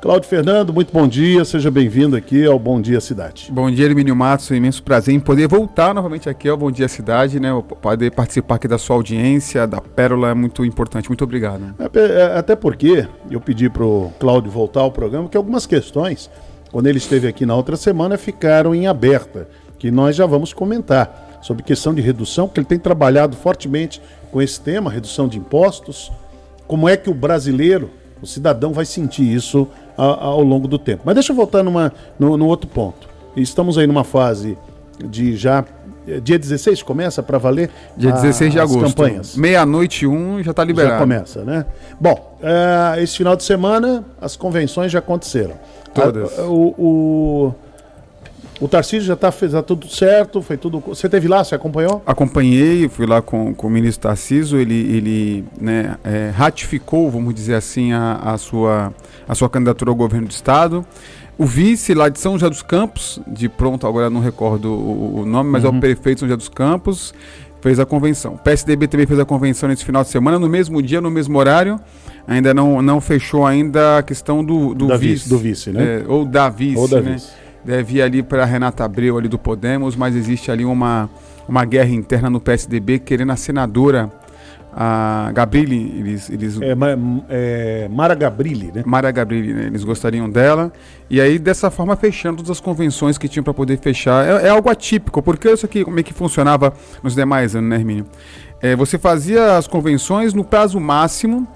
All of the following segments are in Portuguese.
Cláudio Fernando, muito bom dia, seja bem-vindo aqui ao Bom Dia Cidade. Bom dia, Hermínio Matos, é um imenso prazer em poder voltar novamente aqui ao Bom Dia Cidade, né? Poder participar aqui da sua audiência, da Pérola, é muito importante. Muito obrigado. É, até porque eu pedi para o Cláudio voltar ao programa, que algumas questões, quando ele esteve aqui na outra semana, ficaram em aberta, que nós já vamos comentar sobre questão de redução, porque ele tem trabalhado fortemente com esse tema, redução de impostos, como é que o brasileiro, o cidadão vai sentir isso ao longo do tempo. Mas deixa eu voltar numa, no, no outro ponto. Estamos aí numa fase de já dia 16 começa para valer dia 16 a, de agosto. campanhas. Meia-noite um já está liberado. Já começa né? Bom uh, esse final de semana as convenções já aconteceram. Todas. A, o, o o Tarcísio já está fez tá tudo certo, foi tudo. Você teve lá, você acompanhou? Acompanhei, fui lá com, com o ministro Tarcísio, ele, ele né, é, ratificou, vamos dizer assim, a, a, sua, a sua candidatura ao governo do estado. O vice lá de São José dos Campos, de pronto, agora não recordo o, o nome, mas uhum. é o prefeito de São José dos Campos, fez a convenção. O PSDB também fez a convenção nesse final de semana, no mesmo dia, no mesmo horário. Ainda não, não fechou ainda a questão do, do vice. vice. Do vice, né? É, ou da vice, ou da né? Vice deve ir ali para Renata Abreu ali do Podemos, mas existe ali uma, uma guerra interna no PSDB querendo a senadora a Gabrilli, eles... eles é, é, Mara Gabrilli, né? Mara Gabrilli, né? eles gostariam dela. E aí, dessa forma, fechando todas as convenções que tinham para poder fechar. É, é, algo atípico, porque isso aqui, como é que funcionava nos demais anos, né, Hermínio? É, você fazia as convenções no prazo máximo,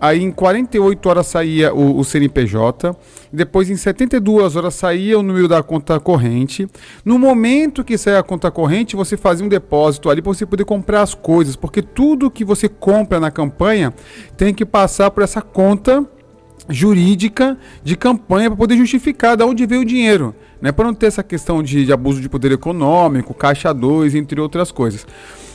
aí em 48 horas saía o, o CNPJ, depois em 72 horas saía o número da conta corrente. No momento que saía a conta corrente, você fazia um depósito ali para você poder comprar as coisas, porque tudo que você compra na campanha tem que passar por essa conta jurídica de campanha para poder justificar de onde veio o dinheiro, né? Para não ter essa questão de, de abuso de poder econômico, caixa 2, entre outras coisas.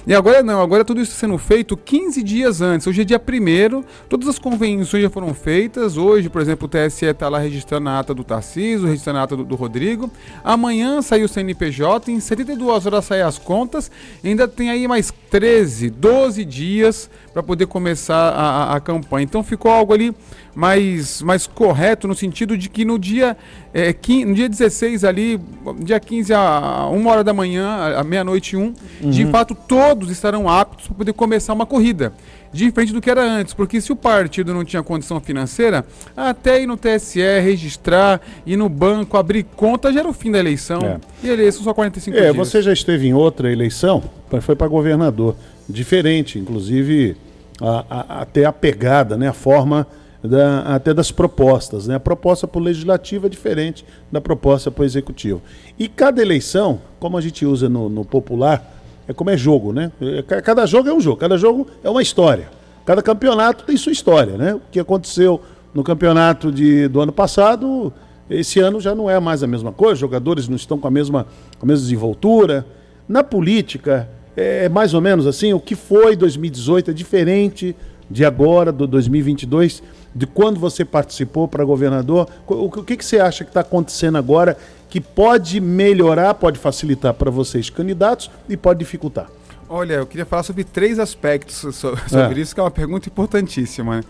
E agora não, agora tudo isso sendo feito 15 dias antes. Hoje é dia 1 todas as convenções já foram feitas. Hoje, por exemplo, o TSE está lá registrando a ata do Tarcísio, registrando a ata do, do Rodrigo. Amanhã saiu o CNPJ, em 72 horas saem as contas. Ainda tem aí mais 13, 12 dias para poder começar a, a, a campanha. Então ficou algo ali mais, mais correto no sentido de que no dia, é, no dia 16 ali, dia 15 a uma hora da manhã, a meia-noite um, uhum. de fato todos estarão aptos para poder começar uma corrida. Diferente do que era antes, porque se o partido não tinha condição financeira, até ir no TSE, registrar, ir no banco, abrir conta, já era o fim da eleição. É. E eleição só 45 é, dias. Você já esteve em outra eleição, foi para governador. Diferente, inclusive, a, a, até a pegada, né, a forma da, até das propostas. Né? A proposta para o legislativo é diferente da proposta para o executivo. E cada eleição, como a gente usa no, no popular, é como é jogo, né? É, cada jogo é um jogo, cada jogo é uma história. Cada campeonato tem sua história, né? O que aconteceu no campeonato de, do ano passado, esse ano já não é mais a mesma coisa, os jogadores não estão com a mesma, com a mesma desenvoltura. Na política, é mais ou menos assim, o que foi 2018 é diferente de agora, do 2022 de quando você participou para governador. O que, que você acha que está acontecendo agora que pode melhorar, pode facilitar para vocês candidatos e pode dificultar? Olha, eu queria falar sobre três aspectos sobre é. isso, que é uma pergunta importantíssima. Né?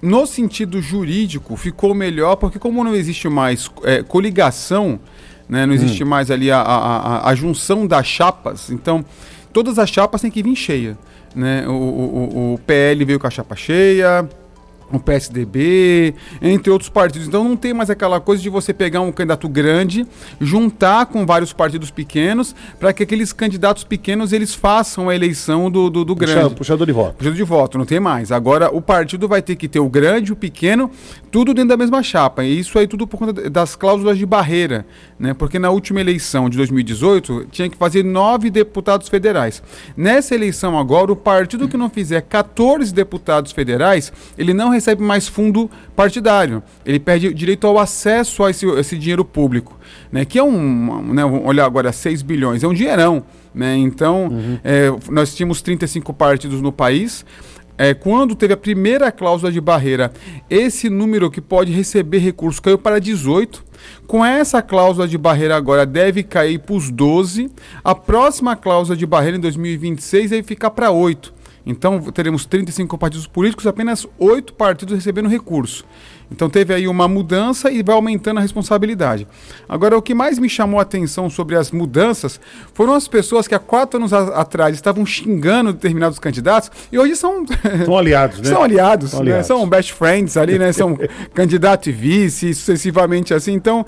No sentido jurídico, ficou melhor porque como não existe mais é, coligação, né, não existe hum. mais ali a, a, a, a, junção das chapas, então todas as chapas têm que vir cheia. Né? O, o, o PL veio com a chapa cheia, o PSDB, entre outros partidos. Então não tem mais aquela coisa de você pegar um candidato grande, juntar com vários partidos pequenos, para que aqueles candidatos pequenos eles façam a eleição do, do, do grande. Puxador de voto. Puxador de voto, não tem mais. Agora o partido vai ter que ter o grande, o pequeno, tudo dentro da mesma chapa. E isso aí tudo por conta das cláusulas de barreira, né? Porque na última eleição de 2018 tinha que fazer nove deputados federais. Nessa eleição agora, o partido que não fizer 14 deputados federais, ele não recebe mais fundo partidário. Ele perde direito ao acesso a esse, esse dinheiro público, né? Que é um, né, olhar agora, 6 bilhões, é um dinheirão, né? Então, uhum. é, nós tínhamos 35 partidos no país, é, quando teve a primeira cláusula de barreira, esse número que pode receber recursos caiu para 18. Com essa cláusula de barreira agora deve cair para os 12. A próxima cláusula de barreira em 2026 deve ficar para 8. Então teremos 35 partidos políticos, apenas 8 partidos recebendo recurso. Então teve aí uma mudança e vai aumentando a responsabilidade. Agora, o que mais me chamou a atenção sobre as mudanças foram as pessoas que há quatro anos atrás estavam xingando determinados candidatos e hoje são. São aliados, né? São aliados, São né? aliados. São best friends ali, né? São candidato e vice, sucessivamente assim. Então,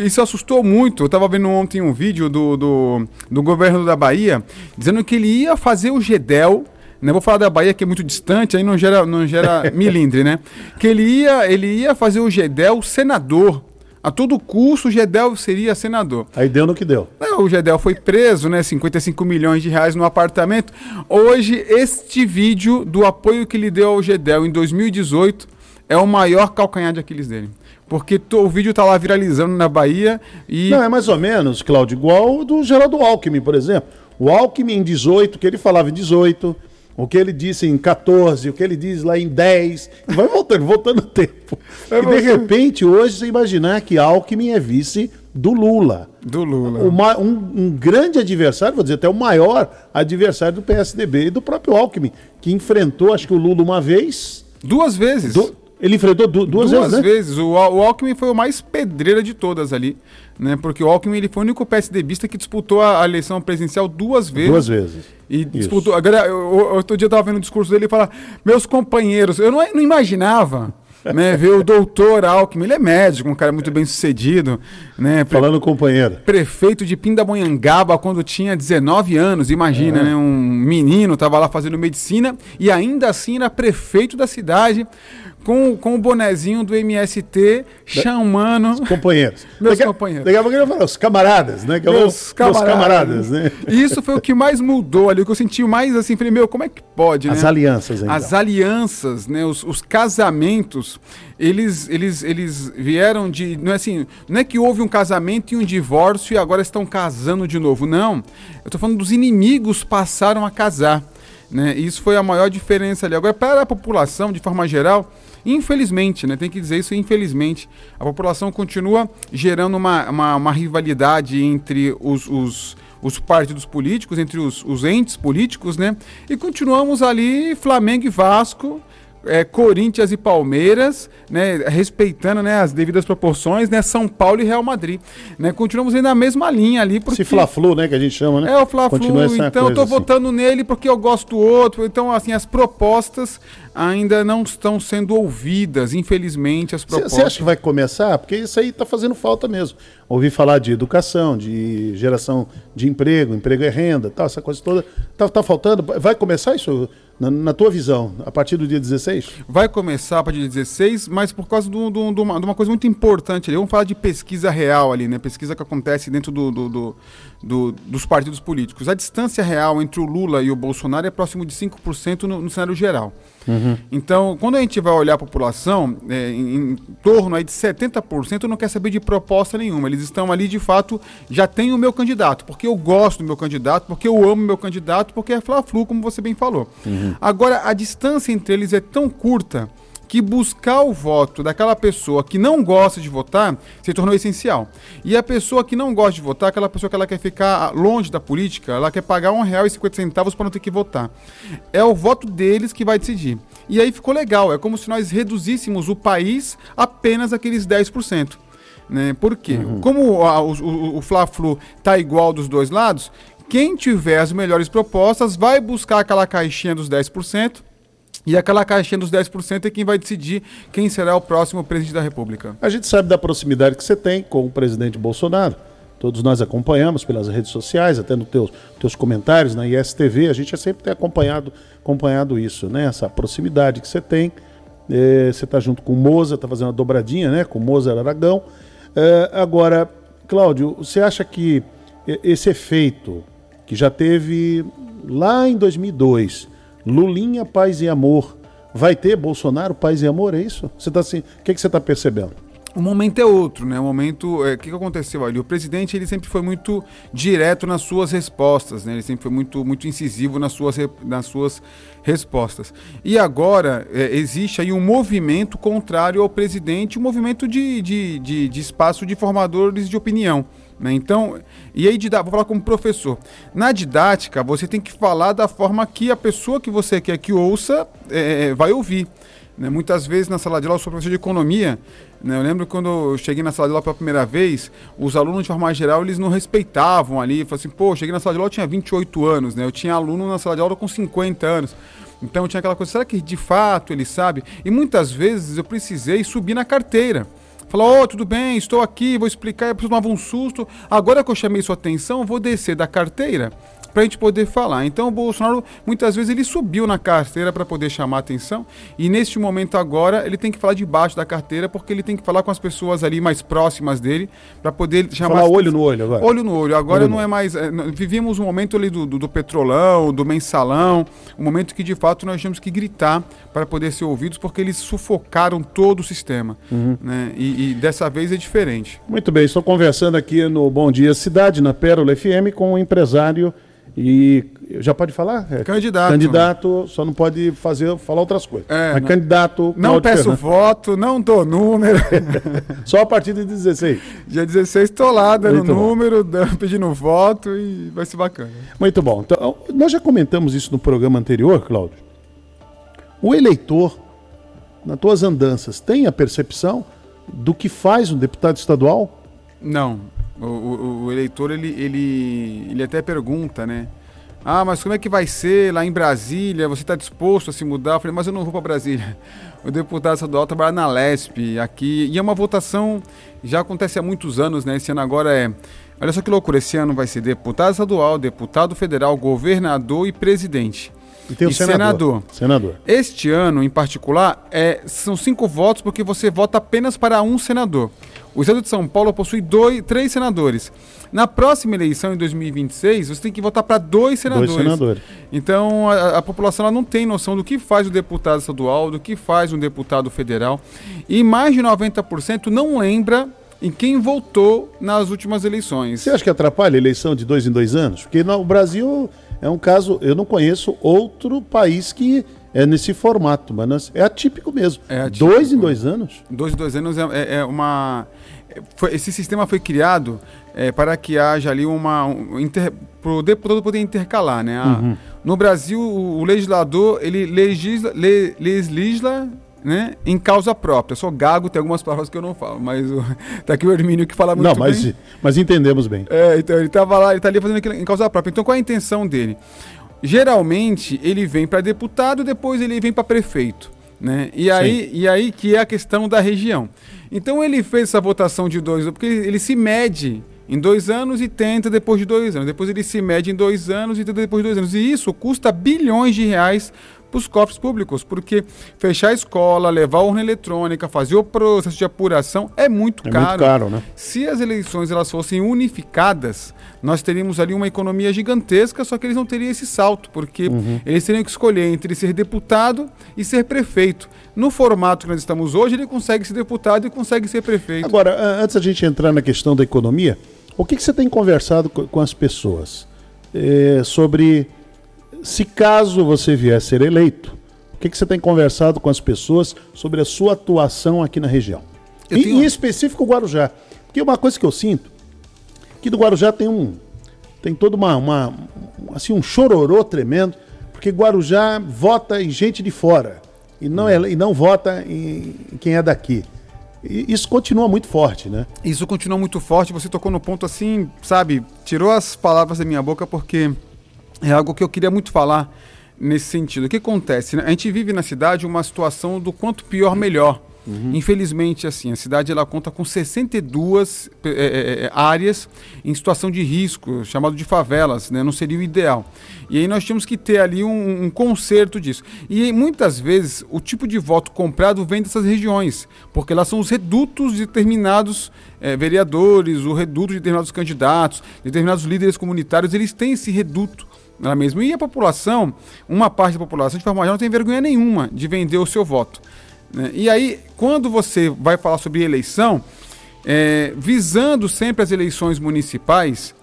isso assustou muito. Eu estava vendo ontem um vídeo do, do, do governo da Bahia dizendo que ele ia fazer o GEDEL. Né? Vou falar da Bahia que é muito distante, aí não gera, não gera milindre, né? Que ele ia, ele ia fazer o GEDEL senador. A todo custo, o GEDEL seria senador. Aí deu no que deu. É, O Gedel foi preso, né? 55 milhões de reais no apartamento. Hoje, este vídeo do apoio que ele deu ao Gedel em 2018 é o maior calcanhar de Aquiles dele. Porque o vídeo tá lá viralizando na Bahia e. Não, é mais ou menos, Cláudio, igual o do Geraldo Alckmin, por exemplo. O Alckmin em 18, o que ele falava em 18, o que ele disse em 14, o que ele diz lá em 10, e vai voltando, voltando o tempo. É e de você. repente, hoje, você imaginar que Alckmin é vice do Lula. Do Lula. Uma- um, um grande adversário, vou dizer até o maior adversário do PSDB e do próprio Alckmin, que enfrentou, acho que o Lula uma vez. Duas vezes. du- ele enfrentou du- duas, Duas, vezes, né? vezes. O, Al- o Alckmin foi o mais pedreira de todas ali. Né? Porque o Alckmin ele foi o único PSDBista que disputou a, a eleição presidencial duas vezes. Duas vezes. E disputou. Agora, eu- outro dia eu tava vendo o discurso dele e falar: Meus companheiros, eu não, não imaginava. né, ver o doutor Alckmin, ele é médico, um cara muito bem sucedido, né? pre- Falando companheiro. Prefeito de Pindamonhangaba quando tinha 19 anos, imagina, né? Um menino tava lá fazendo medicina e ainda assim era prefeito da cidade com, com o bonezinho do MST chamando Companheiros. Meus Daqui companheiros. Daqui a pouco ele vai falar, os camaradas, né? Que é o- meus os camaradas. camaradas, né? E isso foi o que mais mudou ali, o que eu senti mais assim, falei, meu, como é que pode, As né? alianças, então. As alianças, né, os, os casamentos, eles, eles, eles vieram de. Não é assim, não é que houve um casamento e um divórcio e agora estão casando de novo. Não. Eu estou falando dos inimigos passaram a casar. Né? Isso foi a maior diferença ali. Agora, para a população, de forma geral, infelizmente, né, tem que dizer isso, infelizmente, a população continua gerando uma, uma, uma rivalidade entre os, os, os partidos políticos, entre os, os entes políticos, né? E continuamos ali, Flamengo e Vasco, é, Corinthians e Palmeiras, né, respeitando né, as devidas proporções, né, São Paulo e Real Madrid. Né, continuamos indo na mesma linha ali. Porque... Esse Fla-Flu, né, que a gente chama, né? É o Fla-Flu, então eu tô assim. votando nele porque eu gosto do outro. Então, assim, as propostas ainda não estão sendo ouvidas, infelizmente, as propostas. Você acha que vai começar? Porque isso aí está fazendo falta mesmo. Ouvi falar de educação, de geração de emprego, emprego é renda, tal, essa coisa toda. Tá, tá faltando? Vai começar isso, na, na tua visão, a partir do dia 16? Vai começar a partir de 16, mas por causa do- do- do uma- de uma coisa muito importante ali. Vamos falar de pesquisa real ali, né? Pesquisa que acontece dentro do- do- do- do- dos partidos políticos. A distância real entre o Lula e o Bolsonaro é próximo de 5% no, no cenário geral. Então, quando a gente vai olhar a população, é, em, em torno aí de 70% não quer saber de proposta nenhuma. Eles estão ali, de fato, já tem o meu candidato, porque eu gosto do meu candidato, porque eu amo meu candidato, porque é Fla-Flu, como você bem falou. Agora, a distância entre eles é tão curta que buscar o voto daquela pessoa que não gosta de votar se tornou essencial. E a pessoa que não gosta de votar, aquela pessoa que ela quer ficar longe da política, ela quer pagar R$ 1,50 para não ter que votar. É o voto deles que vai decidir. E aí ficou legal, é como se nós reduzíssemos o país apenas aqueles 10%. Né? Por quê? Como a- o, o, o Fla-Flu tá igual dos dois lados, quem tiver as melhores propostas vai buscar aquela caixinha dos 10%. E aquela caixinha dos 10% é quem vai decidir quem será o próximo presidente da República. A gente sabe da proximidade que você tem com o presidente Bolsonaro. Todos nós acompanhamos pelas redes sociais, até nos teus, teus comentários na ISTV. A gente sempre tem acompanhado, acompanhado isso, né? Essa proximidade que você tem. É, você está junto com o Moza, está fazendo uma dobradinha, né? Com o Mozart Aragão. É, agora, Cláudio, você acha que esse efeito que já teve lá em 2002, Lulinha, paz e amor, vai ter Bolsonaro, paz e amor, é isso? Você tá assim, o que, que você está percebendo? O momento é outro, né? O momento. é, O que, que aconteceu ali? O presidente ele sempre foi muito direto nas suas respostas, né? Ele sempre foi muito, muito incisivo nas suas, nas suas respostas. E agora é, existe aí um movimento contrário ao presidente, um movimento de, de, de, de espaço de formadores de opinião. Né? Então, e aí vou falar como professor. Na didática, você tem que falar da forma que a pessoa que você quer que ouça é, vai ouvir. Né? Muitas vezes na sala de aula eu sou professor de economia. Né? Eu lembro quando eu cheguei na sala de aula pela primeira vez, os alunos de forma geral eles não respeitavam ali. Falaram assim, pô, cheguei na sala de aula eu tinha 28 anos, né? Eu tinha aluno na sala de aula com 50 anos. Então tinha aquela coisa, será que de fato ele sabe? E muitas vezes eu precisei subir na carteira. Falar, ô, oh, tudo bem, estou aqui, vou explicar, eu preciso tomar um susto. Agora que eu chamei sua atenção, vou descer da carteira para a gente poder falar. Então o Bolsonaro muitas vezes ele subiu na carteira para poder chamar atenção e neste momento agora ele tem que falar debaixo da carteira porque ele tem que falar com as pessoas ali mais próximas dele para poder chamar falar olho no olho agora. Olho no olho. Agora olho não é mais é, vivíamos um momento ali do, do, do, petrolão, do mensalão, um momento que de fato nós tínhamos que gritar para poder ser ouvidos porque eles sufocaram todo o sistema, uhum. né? E, e dessa vez é diferente. Muito bem, estou conversando aqui no Bom Dia Cidade na Pérola FM com o empresário e já pode falar? É, candidato. Candidato, só não pode fazer, falar outras coisas. É, Mas não, candidato. Não peço Fernandes. voto, não dou número. só a partir de 16. Dia 16 estou lá dando Muito número, dando, pedindo voto e vai ser bacana. Muito bom. Então, nós já comentamos isso no programa anterior, Cláudio. O eleitor, nas tuas andanças, tem a percepção do que faz um deputado estadual? Não. O, o, o, eleitor, ele, ele, ele até pergunta, né? Ah, mas como é que vai ser lá em Brasília? Você está disposto a se mudar? Eu falei, mas eu não vou para Brasília. O deputado estadual trabalha na LESP aqui. E é uma votação, já acontece há muitos anos, né? Esse ano agora é. Olha só que loucura, esse ano vai ser deputado estadual, deputado federal, governador e presidente. E tem o e senador. senador. senador. Este ano, em particular, é, são cinco votos porque você vota apenas para um senador. O estado de São Paulo possui dois, três senadores. Na próxima eleição, em 2026, você tem que votar para dois senadores. Dois senadores. Então, a, a população não tem noção do que faz o deputado estadual, do que faz um deputado federal. E mais de 90% não lembra em quem votou nas últimas eleições. Você acha que atrapalha a eleição de dois em dois anos? Porque no Brasil é um caso, eu não conheço outro país que é nesse formato, mas é atípico mesmo. É atípico. Dois em dois anos? Dois em dois anos é, é, é uma. Foi, esse sistema foi criado é, para que haja ali uma. Um, para o deputado poder intercalar, né? A, uhum. No Brasil, o, o, legislador ele legisla, le, legisla né, em causa própria. Eu sou gago, tem algumas palavras que eu não falo, mas o, tá aqui o Hermínio que fala muito não, mas, bem. mas entendemos bem. É, então ele estava lá, ele está ali fazendo aquilo em causa própria. Então qual é a intenção dele? Geralmente ele vem para deputado, depois ele vem para prefeito. Né? E, aí, e aí que é a questão da região. Então ele fez essa votação de dois, porque ele se mede em dois anos e tenta depois de dois anos. Depois ele se mede em dois anos e tenta depois de dois anos. E isso custa bilhões de reais para os cofres públicos, porque fechar a escola, levar a urna eletrônica, fazer o processo de apuração é muito é caro. Muito caro né? Se as eleições elas fossem unificadas, nós teríamos ali uma economia gigantesca, só que eles não teriam esse salto, porque uhum. eles teriam que escolher entre ser deputado e ser prefeito. No formato que nós estamos hoje, ele consegue ser deputado e consegue ser prefeito. Agora, antes da gente entrar na questão da economia, o que, que você tem conversado com as pessoas é, sobre se caso você vier a ser eleito, o que, que você tem conversado com as pessoas sobre a sua atuação aqui na região? E, tenho... Em específico o Guarujá. Porque uma coisa que eu sinto, que do Guarujá tem um. Tem todo uma, uma assim, um chororô tremendo, porque Guarujá vota em gente de fora e não, é, e não vota em, em quem é daqui. E isso continua muito forte, né? Isso continua muito forte. Você tocou no ponto assim, sabe? Tirou as palavras da minha boca porque é algo que eu queria muito falar nesse sentido. O que acontece? Né? A gente vive na cidade uma situação do quanto pior, melhor. Uhum. Infelizmente, assim, a cidade ela conta com 62 é, é, é, áreas em situação de risco, chamado de favelas, né? não seria o ideal. E aí nós tínhamos que ter ali um, um conserto disso. E muitas vezes o tipo de voto comprado vem dessas regiões, porque elas são os redutos de determinados é, vereadores, o reduto de determinados candidatos, determinados líderes comunitários, eles têm esse reduto é mesmo? E a população, uma parte da população, de forma geral, não tem vergonha nenhuma de vender o seu voto. Né? E aí, quando você vai falar sobre eleição, é, visando sempre as eleições municipais,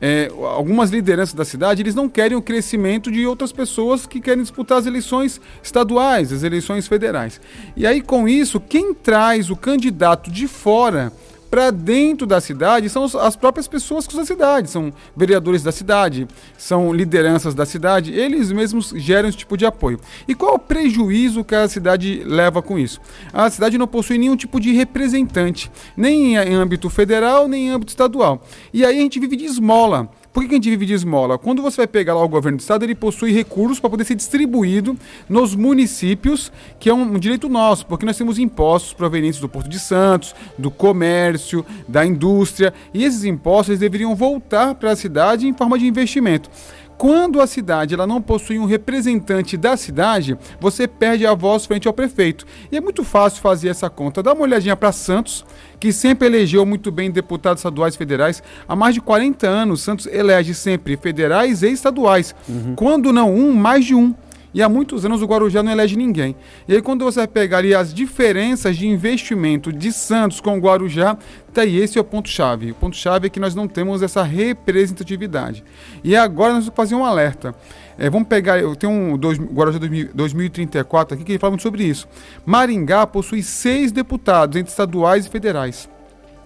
é, algumas lideranças da cidade eles não querem o crescimento de outras pessoas que querem disputar as eleições estaduais, as eleições federais. E aí, com isso, quem traz o candidato de fora para dentro da cidade são as próprias pessoas da cidade, são vereadores da cidade, são lideranças da cidade, eles mesmos geram esse tipo de apoio. E qual o prejuízo que a cidade leva com isso? A cidade não possui nenhum tipo de representante, nem em âmbito federal, nem em âmbito estadual. E aí a gente vive de esmola. Por que a gente vive de esmola? Quando você vai pegar lá o governo do estado, ele possui recursos para poder ser distribuído nos municípios, que é um, direito nosso, porque nós temos impostos provenientes do Porto de Santos, do comércio, da indústria, e esses impostos deveriam voltar para a cidade em forma de investimento. Quando a cidade ela não possui um representante da cidade, você perde a voz frente ao prefeito. E é muito fácil fazer essa conta. Dá uma olhadinha para Santos, que sempre elegeu muito bem deputados estaduais e federais. Há mais de 40 anos, Santos elege sempre federais e estaduais. Uhum. Quando não um, mais de um. E há muitos anos o Guarujá não elege ninguém. E aí, quando você pegar ali as diferenças de investimento de Santos com o Guarujá, tá aí, esse é o ponto-chave. O ponto-chave é que nós não temos essa representatividade. E agora nós vamos fazer um alerta. É, vamos pegar, eu tenho um dois, Guarujá 2034 aqui que ele fala muito sobre isso. Maringá possui seis deputados, entre estaduais e federais.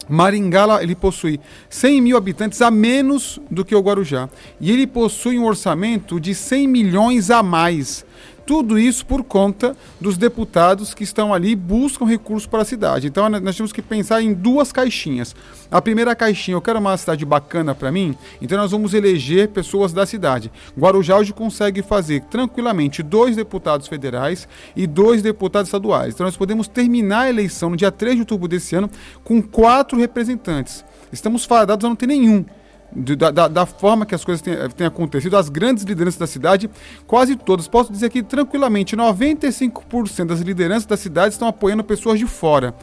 Maringá ele possui 100 mil habitantes a menos do que o Guarujá. E ele possui um orçamento de 100 milhões a mais. Tudo isso por conta dos deputados que estão ali e buscam recursos para a cidade. Então nós temos que pensar em duas caixinhas. A primeira caixinha, eu quero uma cidade bacana para mim, então nós vamos eleger pessoas da cidade. Guarujá hoje consegue fazer tranquilamente dois deputados federais e dois deputados estaduais. Então nós podemos terminar a eleição no dia 3 de outubro desse ano com quatro representantes. Estamos fadados a não ter nenhum da, da, da, forma que as coisas têm, acontecido, as grandes lideranças da cidade, quase todas, posso dizer que tranquilamente, 95% das lideranças da cidade estão apoiando pessoas de fora.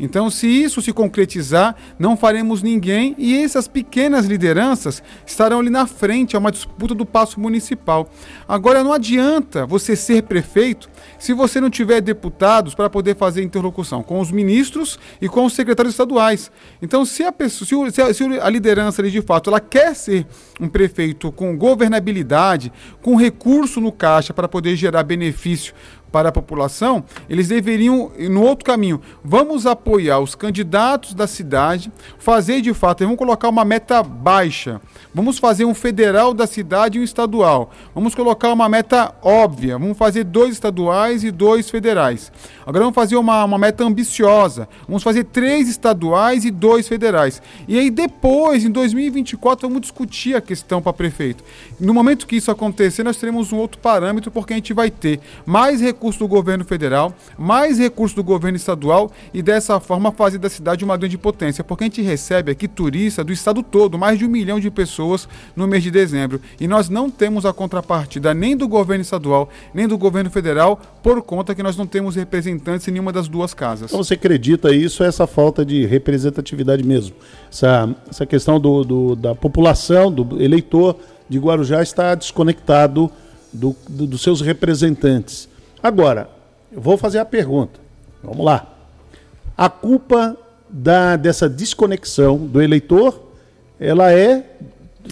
Então, se isso se concretizar, não faremos ninguém e essas pequenas lideranças estarão ali na frente a uma disputa do passo municipal. Agora, não adianta você ser prefeito se você não tiver deputados para poder fazer interlocução com os ministros e com os secretários estaduais. Então, se a pessoa, se a, se a liderança ali de fato ela quer ser um prefeito com governabilidade, com recurso no caixa para poder gerar benefício para a população, eles deveriam ir no outro caminho. Vamos apoiar os candidatos da cidade, fazer de fato, vamos colocar uma meta baixa. Vamos fazer um federal da cidade e um estadual. Vamos colocar uma meta óbvia. Vamos fazer dois estaduais e dois federais. Agora vamos fazer uma, uma meta ambiciosa. Vamos fazer três estaduais e dois federais. E aí depois, em 2024, vamos discutir a questão para prefeito. No momento que isso acontecer, nós teremos um outro parâmetro, porque a gente vai ter mais recursos recursos do governo federal, mais recursos do governo estadual e dessa forma fazer da cidade uma grande potência. Porque a gente recebe aqui turista do estado todo, mais de um milhão de pessoas no mês de dezembro. E nós não temos a contrapartida nem do governo estadual, nem do governo federal, por conta que nós não temos representantes em nenhuma das duas casas. Então você acredita isso, essa falta de representatividade mesmo? Essa, essa questão do, do da população, do eleitor de Guarujá está desconectado do, do, dos seus representantes. Agora, eu vou fazer a pergunta. Vamos lá. A culpa da, dessa desconexão do eleitor, ela é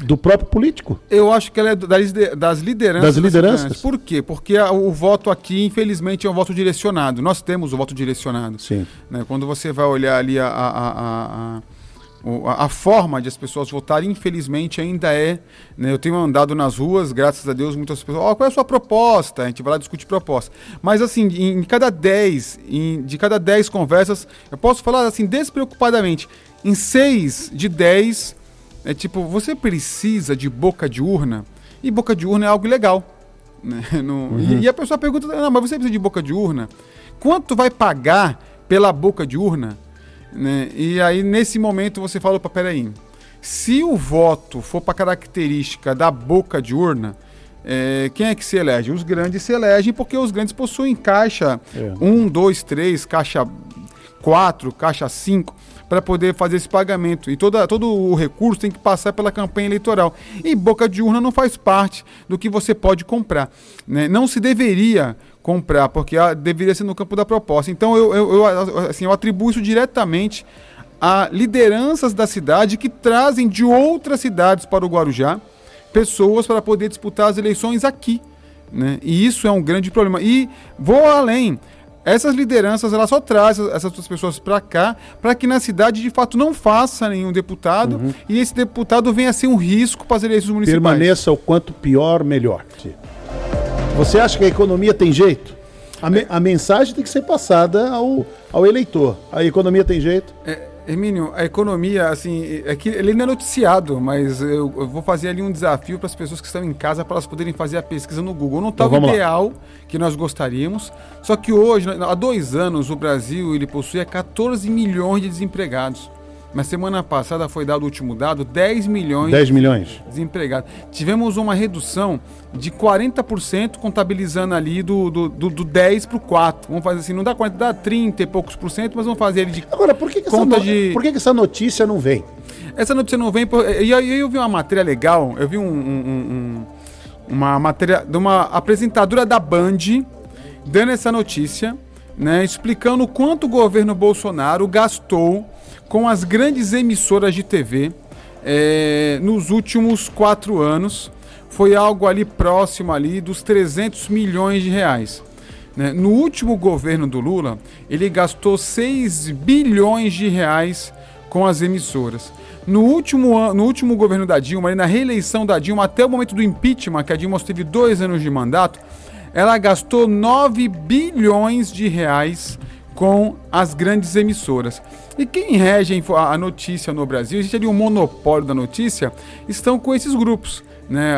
do próprio político? Eu acho que ela é das, das lideranças. Das lideranças? Por quê? Porque o voto aqui, infelizmente, é um voto direcionado. Nós temos o voto direcionado. Sim. Né? Quando você vai olhar ali a, a, a a, forma de as pessoas votarem, infelizmente, ainda é. Né, eu tenho andado nas ruas, graças a Deus, muitas pessoas. Oh, qual é a sua proposta? A gente vai lá discutir proposta. Mas, assim, em, cada 10, em, de cada 10 conversas, eu posso falar assim, despreocupadamente, em 6 de 10, é tipo, você precisa de boca de urna? E boca de urna é algo legal. Né? Uhum. e, e a pessoa pergunta: não, mas você precisa de boca de urna? Quanto vai pagar pela boca de urna? Né? E aí, nesse momento, você fala, opa, peraí, se o voto for para característica da boca de urna, é, quem é que se elege? Os grandes se elegem porque os grandes possuem caixa 1, 2, 3, caixa 4, caixa 5 para poder fazer esse pagamento. E toda, todo o recurso tem que passar pela campanha eleitoral. E boca de urna não faz parte do que você pode comprar. Né? Não se deveria comprar, porque deveria ser no campo da proposta. Então eu, eu, eu, assim, eu atribuo isso diretamente a lideranças da cidade que trazem de outras cidades para o Guarujá pessoas para poder disputar as eleições aqui. Né? E isso é um grande problema. E vou além. essas lideranças elas só trazem essas pessoas para cá para que na cidade de fato não faça nenhum deputado uhum. e esse deputado venha a ser um risco para as eleições municipais. Permaneça o quanto pior, melhor. Você acha que a economia tem jeito? A, me, a mensagem tem que ser passada ao, ao eleitor. A economia tem jeito? É, Hermínio, a economia, assim, é que ele não é noticiado, mas eu, eu vou fazer ali um desafio para as pessoas que estão em casa para elas poderem fazer a pesquisa no Google. Não está então, o ideal lá. que nós gostaríamos, só que hoje, há dois anos, o Brasil ele possui 14 milhões de desempregados. Na semana passada foi dado o último dado, 10 milhões, 10 milhões. desempregados. Tivemos uma redução de 40% contabilizando ali do, do, do, do 10 para o 4. Vamos fazer assim, não dá 40, dá 30 e poucos por cento, mas vamos fazer ele de Agora, por que, que conta essa, de... por que, que essa notícia não vem? Essa notícia não vem... Por... E aí eu vi uma matéria legal, eu vi um, um, um, uma matéria de uma apresentadora da Band dando essa notícia, né, explicando o quanto o governo Bolsonaro gastou com as grandes emissoras de TV é, nos últimos quatro anos. Foi algo ali próximo ali dos 300 milhões de reais. Né? No último governo do Lula, ele gastou 6 bilhões de reais com as emissoras. No último, no último governo da Dilma, na reeleição da Dilma, até o momento do impeachment, que a Dilma teve dois anos de mandato, ela gastou 9 bilhões de reais com as grandes emissoras. E quem rege a notícia no Brasil, existe ali um monopólio da notícia, estão com esses grupos. Né,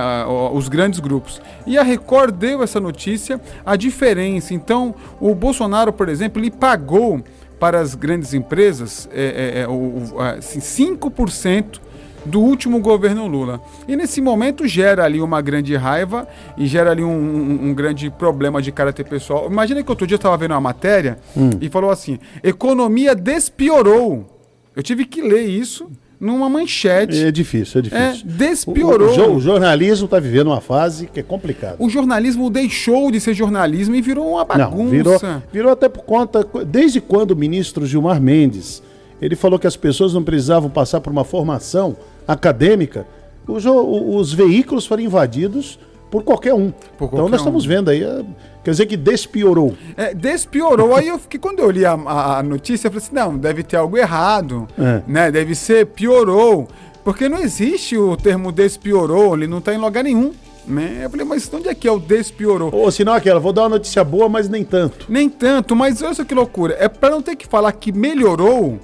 os grandes grupos. E a Record deu essa notícia, a diferença. Então, o Bolsonaro, por exemplo, ele pagou para as grandes empresas é, é, é, o, assim, 5% do último governo Lula. E nesse momento gera ali uma grande raiva e gera ali um, um, um grande problema de caráter pessoal. Imagina que outro dia eu estava vendo uma matéria hum. e falou assim: economia despiorou. Eu tive que ler isso numa manchete. É difícil, é difícil. É, despiorou. O, o, o jornalismo está vivendo uma fase que é complicada. O jornalismo deixou de ser jornalismo e virou uma bagunça. Não, virou, virou até por conta. Desde quando o ministro Gilmar Mendes ele falou que as pessoas não precisavam passar por uma formação acadêmica, os, os veículos foram invadidos por qualquer um. Por qualquer então nós estamos vendo aí, é, quer dizer que despiorou. É, despiorou. aí eu fiquei, quando eu li a, a, notícia, eu falei assim, não, deve ter algo errado, é. né? Deve ser piorou. Porque não existe o termo despiorou, ele não está em lugar nenhum. Né? Eu falei, mas onde é que é o despiorou? Ou senão aquela, vou dar uma notícia boa, mas nem tanto. Nem tanto, mas olha só que loucura. É para não ter que falar que melhorou,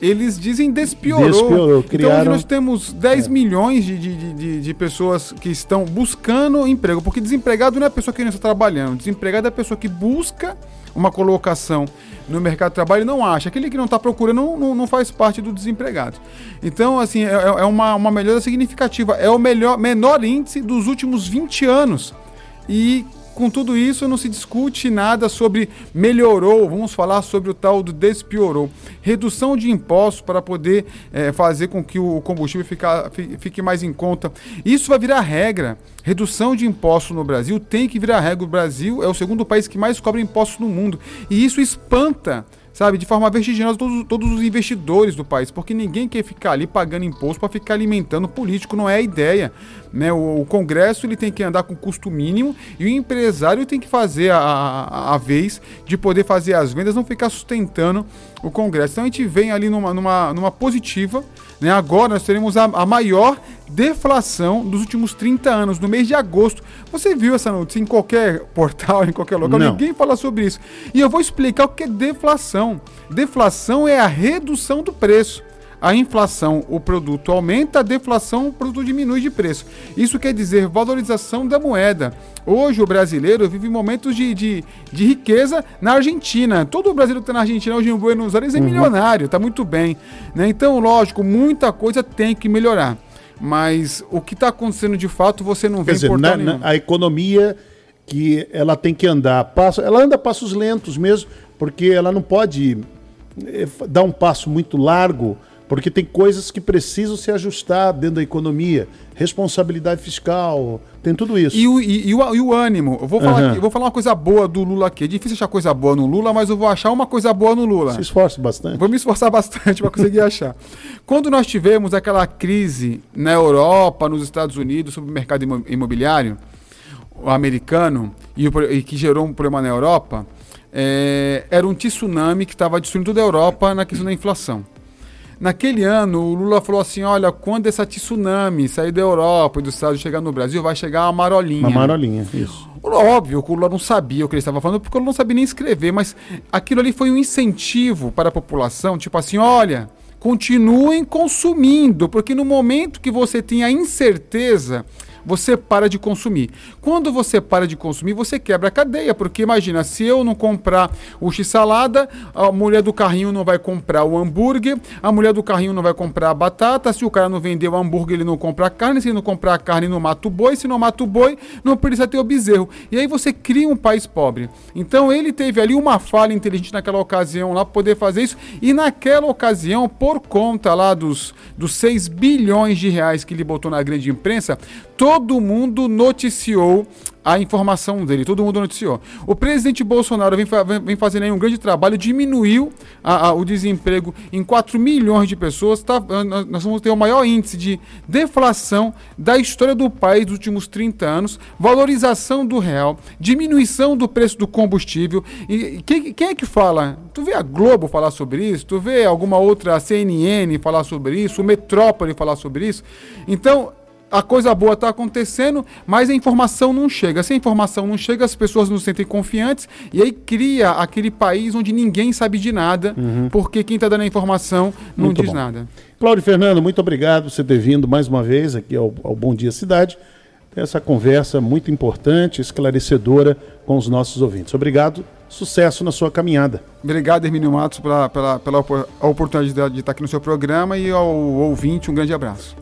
eles dizem despiorou. despiorou criaram... Então hoje nós temos 10 é. milhões de, de, de, de, pessoas que estão buscando emprego, porque desempregado não é a pessoa que não está trabalhando, desempregado é a pessoa que busca uma colocação no mercado de trabalho e não acha. Aquele que não está procurando não, não, não, faz parte do desempregado. Então, assim, é, é uma, uma melhora significativa. É o melhor, menor índice dos últimos 20 anos. E com tudo isso, não se discute nada sobre melhorou, vamos falar sobre o tal do despiorou. Redução de impostos para poder é, fazer com que o combustível fica, fique mais em conta. Isso vai virar regra. Redução de impostos no Brasil tem que virar regra. O Brasil é o segundo país que mais cobra impostos no mundo. E isso espanta sabe, de forma vertiginosa todos, todos os investidores do país, porque ninguém quer ficar ali pagando imposto para ficar alimentando político, não é a ideia. Né? O, o, Congresso ele tem que andar com custo mínimo e o empresário tem que fazer a, a, a, vez de poder fazer as vendas, não ficar sustentando o Congresso. Então a gente vem ali numa, numa, numa positiva. Né? Agora nós teremos a, a maior deflação dos últimos 30 anos, no mês de agosto. Você viu essa notícia em qualquer portal, em qualquer local, Não. ninguém fala sobre isso. E eu vou explicar o que é deflação. Deflação é a redução do preço a inflação, o produto aumenta, a deflação, o produto diminui de preço. Isso quer dizer valorização da moeda. Hoje o brasileiro vive momentos de, de, de riqueza na Argentina. Todo o brasileiro que está na Argentina hoje em Buenos Aires é uhum. milionário, está muito bem. Né? Então, lógico, muita coisa tem que melhorar. Mas o que está acontecendo de fato você não vê Quer dizer, na, na, a economia que ela tem que andar, passo, ela anda passos lentos mesmo, porque ela não pode eh, dar um passo muito largo porque tem coisas que precisam se ajustar dentro da economia, responsabilidade fiscal, tem tudo isso. E o, e, e o, e o ânimo. Eu vou, falar uhum. aqui, eu vou falar uma coisa boa do Lula aqui. É difícil achar coisa boa no Lula, mas eu vou achar uma coisa boa no Lula. Se esforce bastante. Vou me esforçar bastante para conseguir achar. Quando nós tivemos aquela crise na Europa, nos Estados Unidos, sobre o mercado imobiliário americano, e, e que gerou um problema na Europa, é, era um tsunami que estava destruindo toda a Europa na questão da inflação. Naquele ano, o Lula falou assim: olha, quando essa tsunami sair da Europa e dos Estados chegar no Brasil, vai chegar uma marolinha. Uma marolinha, isso. Óbvio que o Lula não sabia o que ele estava falando, porque o Lula não sabia nem escrever, mas aquilo ali foi um incentivo para a população, tipo assim, olha, continuem consumindo, porque no momento que você tem a incerteza você para de consumir. Quando você para de consumir, você quebra a cadeia, porque imagina, se eu não comprar o x-salada, a mulher do carrinho não vai comprar o hambúrguer, a mulher do carrinho não vai comprar a batata, se o cara não vender o hambúrguer, ele não compra a carne, se ele não comprar a carne, não mata o boi, se não mata o boi, não precisa ter o bezerro. E aí você cria um país pobre. Então ele teve ali uma falha inteligente naquela ocasião lá poder fazer isso, e naquela ocasião, por conta lá dos, dos 6 bilhões de reais que ele botou na grande imprensa, todo mundo noticiou a informação dele, todo mundo noticiou. O presidente Bolsonaro vem, vem fazendo um grande trabalho, diminuiu a, a, o desemprego em 4 milhões de pessoas. Tá, nós vamos ter o maior índice de deflação da história do país dos últimos 30 anos, valorização do real, diminuição do preço do combustível. E quem, quem é que fala? Tu vê a Globo falar sobre isso? Tu vê alguma outra CNN falar sobre isso? O Metrópole falar sobre isso? Então, a coisa boa está acontecendo, mas a informação não chega. Se a informação não chega, as pessoas não se sentem confiantes e aí cria aquele país onde ninguém sabe de nada, uhum. porque quem está dando a informação não muito diz bom. nada. Cláudio Fernando, muito obrigado por você ter vindo mais uma vez aqui ao, ao Bom Dia Cidade. Essa conversa muito importante, esclarecedora com os nossos ouvintes. Obrigado, sucesso na sua caminhada. Obrigado, Hermínio Matos, pela, pela, pela oportunidade de estar aqui no seu programa e ao ouvinte, um grande abraço.